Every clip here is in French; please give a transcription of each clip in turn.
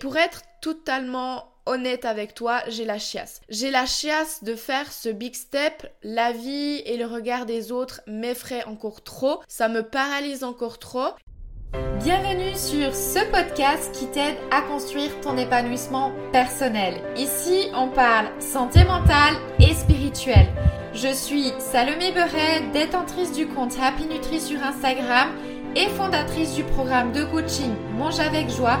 Pour être totalement honnête avec toi, j'ai la chiasse. J'ai la chiasse de faire ce big step. La vie et le regard des autres m'effraient encore trop. Ça me paralyse encore trop. Bienvenue sur ce podcast qui t'aide à construire ton épanouissement personnel. Ici, on parle santé mentale et spirituelle. Je suis Salomé Beret, détentrice du compte Happy Nutri sur Instagram et fondatrice du programme de coaching Mange avec joie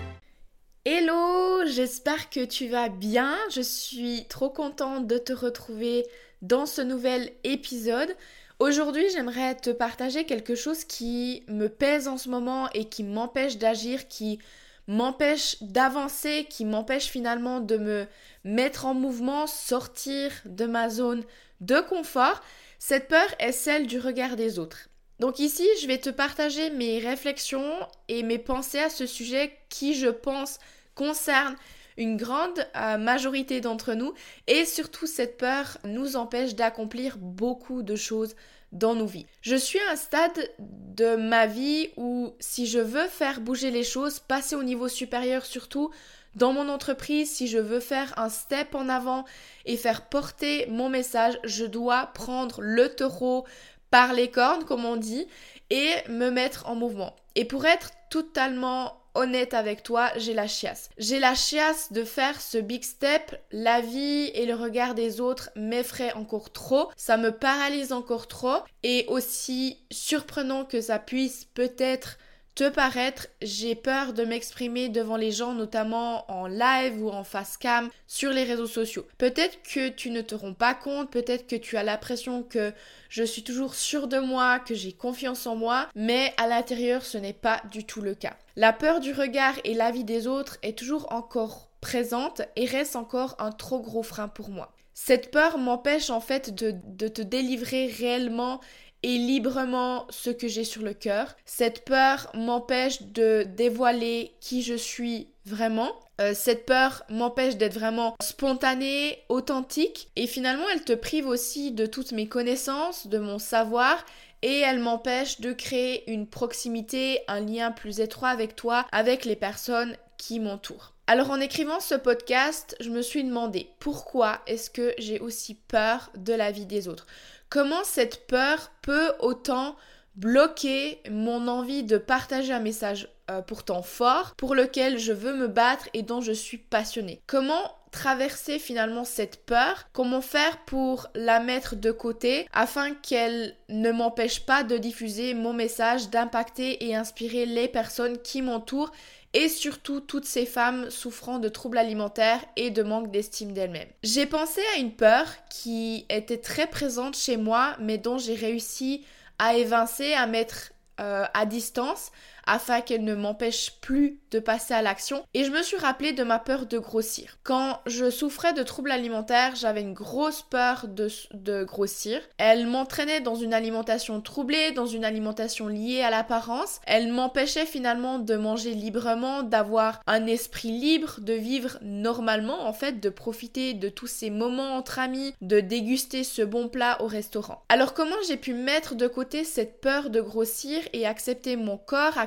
Hello, j'espère que tu vas bien. Je suis trop contente de te retrouver dans ce nouvel épisode. Aujourd'hui, j'aimerais te partager quelque chose qui me pèse en ce moment et qui m'empêche d'agir, qui m'empêche d'avancer, qui m'empêche finalement de me mettre en mouvement, sortir de ma zone de confort. Cette peur est celle du regard des autres. Donc ici, je vais te partager mes réflexions et mes pensées à ce sujet qui, je pense, concerne une grande euh, majorité d'entre nous et surtout cette peur nous empêche d'accomplir beaucoup de choses dans nos vies. Je suis à un stade de ma vie où si je veux faire bouger les choses, passer au niveau supérieur surtout, dans mon entreprise, si je veux faire un step en avant et faire porter mon message, je dois prendre le taureau par les cornes, comme on dit, et me mettre en mouvement. Et pour être totalement honnête avec toi, j'ai la chiasse. J'ai la chiasse de faire ce big step. La vie et le regard des autres m'effraient encore trop. Ça me paralyse encore trop. Et aussi surprenant que ça puisse peut-être te paraître, j'ai peur de m'exprimer devant les gens, notamment en live ou en face cam sur les réseaux sociaux. Peut-être que tu ne te rends pas compte, peut-être que tu as l'impression que je suis toujours sûre de moi, que j'ai confiance en moi, mais à l'intérieur, ce n'est pas du tout le cas. La peur du regard et l'avis des autres est toujours encore présente et reste encore un trop gros frein pour moi. Cette peur m'empêche en fait de, de te délivrer réellement et librement ce que j'ai sur le cœur. Cette peur m'empêche de dévoiler qui je suis vraiment. Euh, cette peur m'empêche d'être vraiment spontanée, authentique. Et finalement, elle te prive aussi de toutes mes connaissances, de mon savoir. Et elle m'empêche de créer une proximité, un lien plus étroit avec toi, avec les personnes qui m'entourent. Alors en écrivant ce podcast, je me suis demandé pourquoi est-ce que j'ai aussi peur de la vie des autres? Comment cette peur peut autant bloquer mon envie de partager un message euh, pourtant fort pour lequel je veux me battre et dont je suis passionnée? Comment traverser finalement cette peur, comment faire pour la mettre de côté afin qu'elle ne m'empêche pas de diffuser mon message, d'impacter et inspirer les personnes qui m'entourent et surtout toutes ces femmes souffrant de troubles alimentaires et de manque d'estime d'elles-mêmes. J'ai pensé à une peur qui était très présente chez moi mais dont j'ai réussi à évincer, à mettre euh, à distance afin qu'elle ne m'empêche plus de passer à l'action. Et je me suis rappelé de ma peur de grossir. Quand je souffrais de troubles alimentaires, j'avais une grosse peur de, de grossir. Elle m'entraînait dans une alimentation troublée, dans une alimentation liée à l'apparence. Elle m'empêchait finalement de manger librement, d'avoir un esprit libre, de vivre normalement en fait, de profiter de tous ces moments entre amis, de déguster ce bon plat au restaurant. Alors comment j'ai pu mettre de côté cette peur de grossir et accepter mon corps,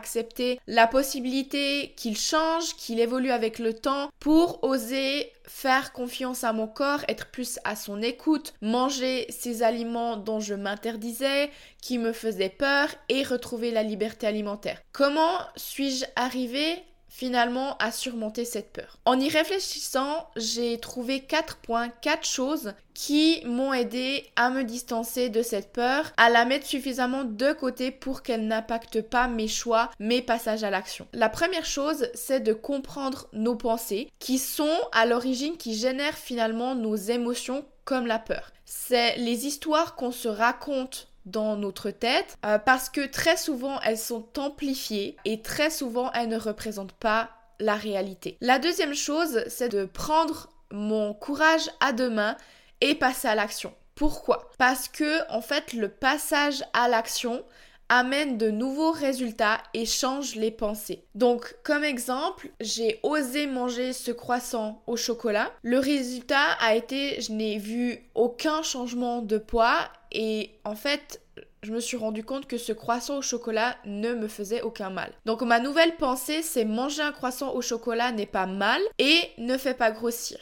la possibilité qu'il change, qu'il évolue avec le temps pour oser faire confiance à mon corps, être plus à son écoute, manger ces aliments dont je m'interdisais, qui me faisaient peur et retrouver la liberté alimentaire. Comment suis-je arrivée finalement à surmonter cette peur. En y réfléchissant, j'ai trouvé quatre points, quatre choses qui m'ont aidé à me distancer de cette peur, à la mettre suffisamment de côté pour qu'elle n'impacte pas mes choix, mes passages à l'action. La première chose, c'est de comprendre nos pensées qui sont à l'origine qui génèrent finalement nos émotions comme la peur. C'est les histoires qu'on se raconte dans notre tête euh, parce que très souvent elles sont amplifiées et très souvent elles ne représentent pas la réalité. La deuxième chose, c'est de prendre mon courage à deux mains et passer à l'action. Pourquoi? Parce que en fait le passage à l'action amène de nouveaux résultats et change les pensées. Donc comme exemple, j'ai osé manger ce croissant au chocolat. Le résultat a été je n'ai vu aucun changement de poids et en fait je me suis rendu compte que ce croissant au chocolat ne me faisait aucun mal. Donc ma nouvelle pensée, c'est manger un croissant au chocolat n'est pas mal et ne fait pas grossir.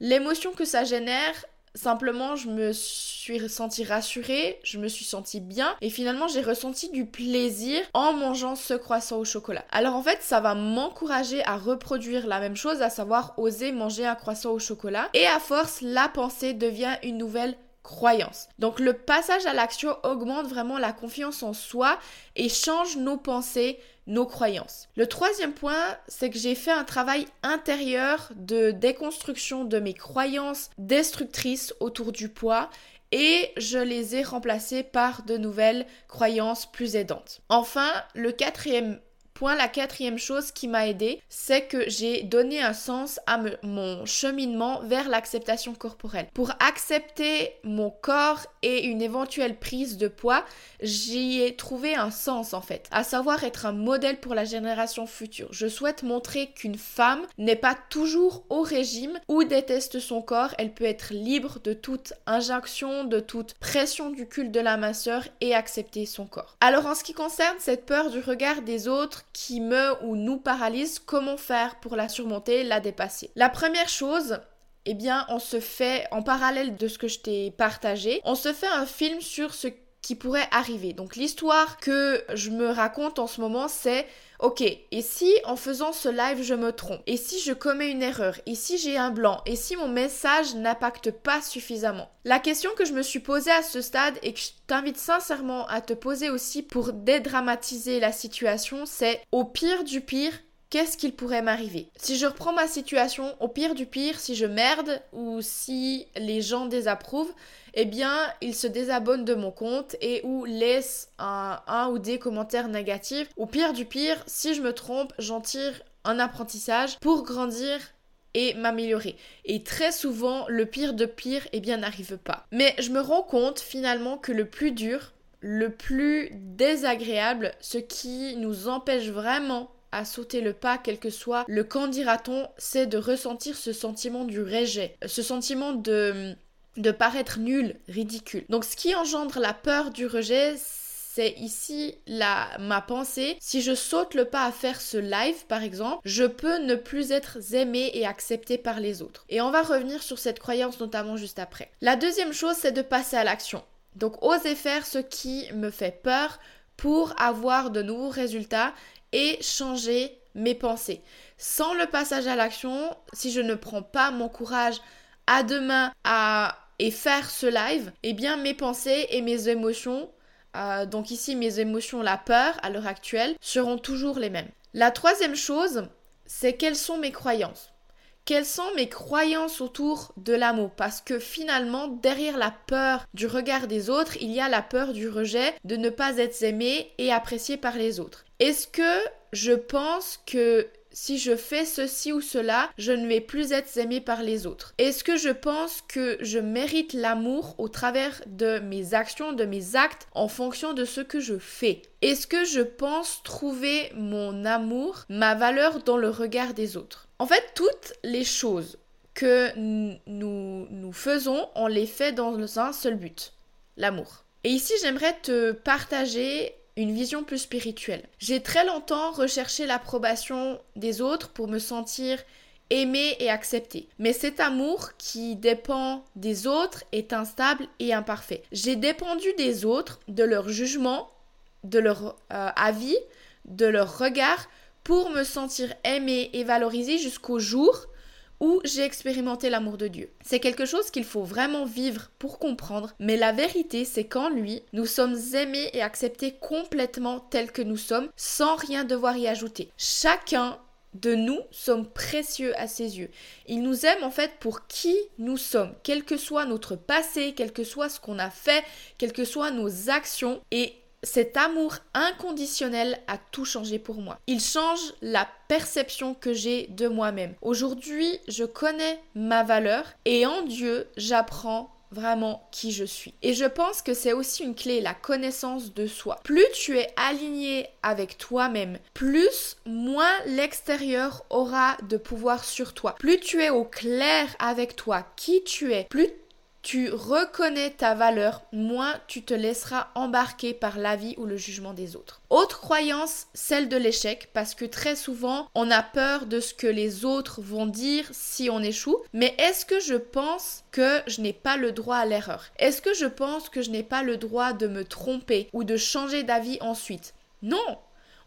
L'émotion que ça génère, Simplement, je me suis sentie rassurée, je me suis sentie bien et finalement j'ai ressenti du plaisir en mangeant ce croissant au chocolat. Alors en fait, ça va m'encourager à reproduire la même chose, à savoir oser manger un croissant au chocolat. Et à force, la pensée devient une nouvelle croyance. Donc le passage à l'action augmente vraiment la confiance en soi et change nos pensées, nos croyances. Le troisième point, c'est que j'ai fait un travail intérieur de déconstruction de mes croyances destructrices autour du poids et je les ai remplacées par de nouvelles croyances plus aidantes. Enfin, le quatrième Point, la quatrième chose qui m'a aidé, c'est que j'ai donné un sens à mon cheminement vers l'acceptation corporelle. Pour accepter mon corps et une éventuelle prise de poids, j'y ai trouvé un sens en fait, à savoir être un modèle pour la génération future. Je souhaite montrer qu'une femme n'est pas toujours au régime ou déteste son corps, elle peut être libre de toute injonction, de toute pression du culte de la minceur et accepter son corps. Alors en ce qui concerne cette peur du regard des autres, qui me ou nous paralyse, comment faire pour la surmonter, la dépasser? La première chose, eh bien, on se fait, en parallèle de ce que je t'ai partagé, on se fait un film sur ce qui pourrait arriver. Donc l'histoire que je me raconte en ce moment, c'est Ok, et si en faisant ce live je me trompe? Et si je commets une erreur? Et si j'ai un blanc? Et si mon message n'impacte pas suffisamment? La question que je me suis posée à ce stade et que je t'invite sincèrement à te poser aussi pour dédramatiser la situation, c'est au pire du pire, qu'est-ce qu'il pourrait m'arriver? Si je reprends ma situation, au pire du pire, si je merde ou si les gens désapprouvent, eh bien, ils se désabonnent de mon compte et ou laissent un, ou des commentaires négatifs. Au pire du pire, si je me trompe, j'en tire un apprentissage pour grandir et m'améliorer. Et très souvent, le pire de pire, eh bien, n'arrive pas. Mais je me rends compte finalement que le plus dur, le plus désagréable, ce qui nous empêche vraiment à sauter le pas, quel que soit le quand dira-t-on, c'est de ressentir ce sentiment du rejet, ce sentiment de de paraître nul, ridicule. Donc ce qui engendre la peur du rejet, c'est ici la, ma pensée. Si je saute le pas à faire ce live, par exemple, je peux ne plus être aimé et accepté par les autres. Et on va revenir sur cette croyance notamment juste après. La deuxième chose, c'est de passer à l'action. Donc oser faire ce qui me fait peur pour avoir de nouveaux résultats et changer mes pensées. Sans le passage à l'action, si je ne prends pas mon courage à demain à et faire ce live, eh bien mes pensées et mes émotions, euh, donc ici mes émotions, la peur à l'heure actuelle, seront toujours les mêmes. La troisième chose, c'est quelles sont mes croyances. Quelles sont mes croyances autour de l'amour? Parce que finalement, derrière la peur du regard des autres, il y a la peur du rejet, de ne pas être aimé et apprécié par les autres. Est-ce que je pense que si je fais ceci ou cela, je ne vais plus être aimé par les autres? Est-ce que je pense que je mérite l'amour au travers de mes actions, de mes actes, en fonction de ce que je fais? Est-ce que je pense trouver mon amour, ma valeur dans le regard des autres? En fait, toutes les choses que nous, nous faisons, on les fait dans un seul but, l'amour. Et ici, j'aimerais te partager une vision plus spirituelle. J'ai très longtemps recherché l'approbation des autres pour me sentir aimé et accepté. Mais cet amour qui dépend des autres est instable et imparfait. J'ai dépendu des autres, de leur jugement, de leur euh, avis, de leur regard pour me sentir aimé et valorisé jusqu'au jour où j'ai expérimenté l'amour de Dieu. C'est quelque chose qu'il faut vraiment vivre pour comprendre, mais la vérité c'est qu'en lui, nous sommes aimés et acceptés complètement tels que nous sommes, sans rien devoir y ajouter. Chacun de nous sommes précieux à ses yeux. Il nous aime en fait pour qui nous sommes, quel que soit notre passé, quel que soit ce qu'on a fait, quelles que soient nos actions, et cet amour inconditionnel a tout changé pour moi. Il change la perception que j'ai de moi-même. Aujourd'hui, je connais ma valeur et en Dieu, j'apprends vraiment qui je suis. Et je pense que c'est aussi une clé, la connaissance de soi. Plus tu es aligné avec toi-même, plus moins l'extérieur aura de pouvoir sur toi. Plus tu es au clair avec toi, qui tu es, plus tu reconnais ta valeur, moins tu te laisseras embarquer par l'avis ou le jugement des autres. Autre croyance, celle de l'échec, parce que très souvent on a peur de ce que les autres vont dire si on échoue. Mais est-ce que je pense que je n'ai pas le droit à l'erreur? Est-ce que je pense que je n'ai pas le droit de me tromper ou de changer d'avis ensuite? Non,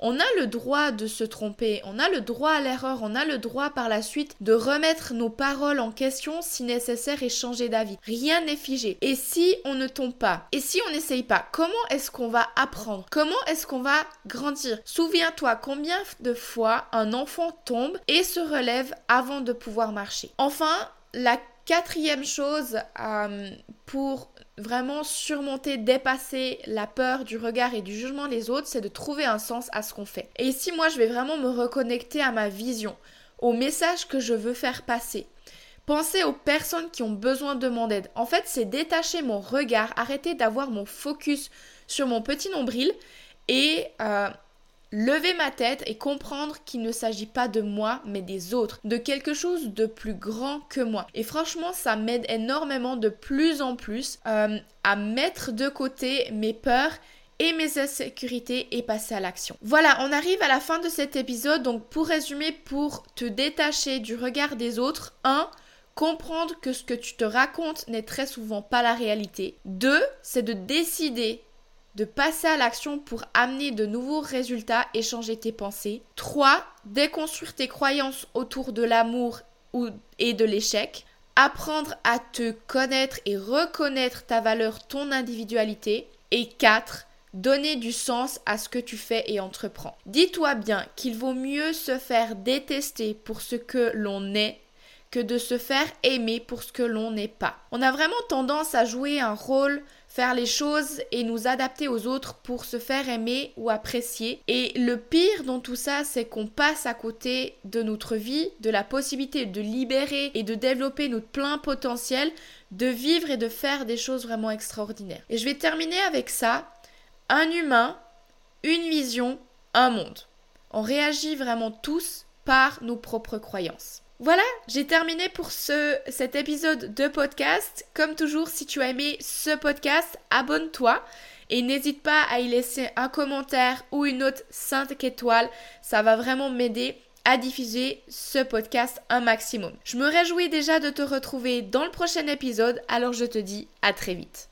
on a le droit de se tromper, on a le droit à l'erreur, on a le droit par la suite de remettre nos paroles en question si nécessaire et changer d'avis. Rien n'est figé. Et si on ne tombe pas? Et si on n'essaye pas? Comment est-ce qu'on va apprendre? Comment est-ce qu'on va grandir? Souviens-toi combien de fois un enfant tombe et se relève avant de pouvoir marcher. Enfin, la quatrième chose euh, pour vraiment surmonter, dépasser la peur du regard et du jugement des autres, c'est de trouver un sens à ce qu'on fait. Et ici, moi, je vais vraiment me reconnecter à ma vision, au message que je veux faire passer. Penser aux personnes qui ont besoin de mon aide. En fait, c'est détacher mon regard, arrêter d'avoir mon focus sur mon petit nombril et euh, lever ma tête et comprendre qu'il ne s'agit pas de moi, mais des autres, de quelque chose de plus grand que moi. Et franchement, ça m'aide énormément de plus en plus euh, à mettre de côté mes peurs et mes insécurités et passer à l'action. Voilà, on arrive à la fin de cet épisode. Donc pour résumer, pour te détacher du regard des autres, 1. Comprendre que ce que tu te racontes n'est très souvent pas la réalité. 2. C'est de décider de passer à l'action pour amener de nouveaux résultats et changer tes pensées. 3. Déconstruire tes croyances autour de l'amour et de l'échec. Apprendre à te connaître et reconnaître ta valeur, ton individualité. Et 4. Donner du sens à ce que tu fais et entreprends. Dis-toi bien qu'il vaut mieux se faire détester pour ce que l'on est que de se faire aimer pour ce que l'on n'est pas. On a vraiment tendance à jouer un rôle faire les choses et nous adapter aux autres pour se faire aimer ou apprécier. Et le pire dans tout ça, c'est qu'on passe à côté de notre vie, de la possibilité de libérer et de développer notre plein potentiel, de vivre et de faire des choses vraiment extraordinaires. Et je vais terminer avec ça. Un humain, une vision, un monde. On réagit vraiment tous par nos propres croyances. Voilà, j'ai terminé pour ce, cet épisode de podcast. Comme toujours, si tu as aimé ce podcast, abonne-toi et n'hésite pas à y laisser un commentaire ou une note 5 étoiles. Ça va vraiment m'aider à diffuser ce podcast un maximum. Je me réjouis déjà de te retrouver dans le prochain épisode, alors je te dis à très vite.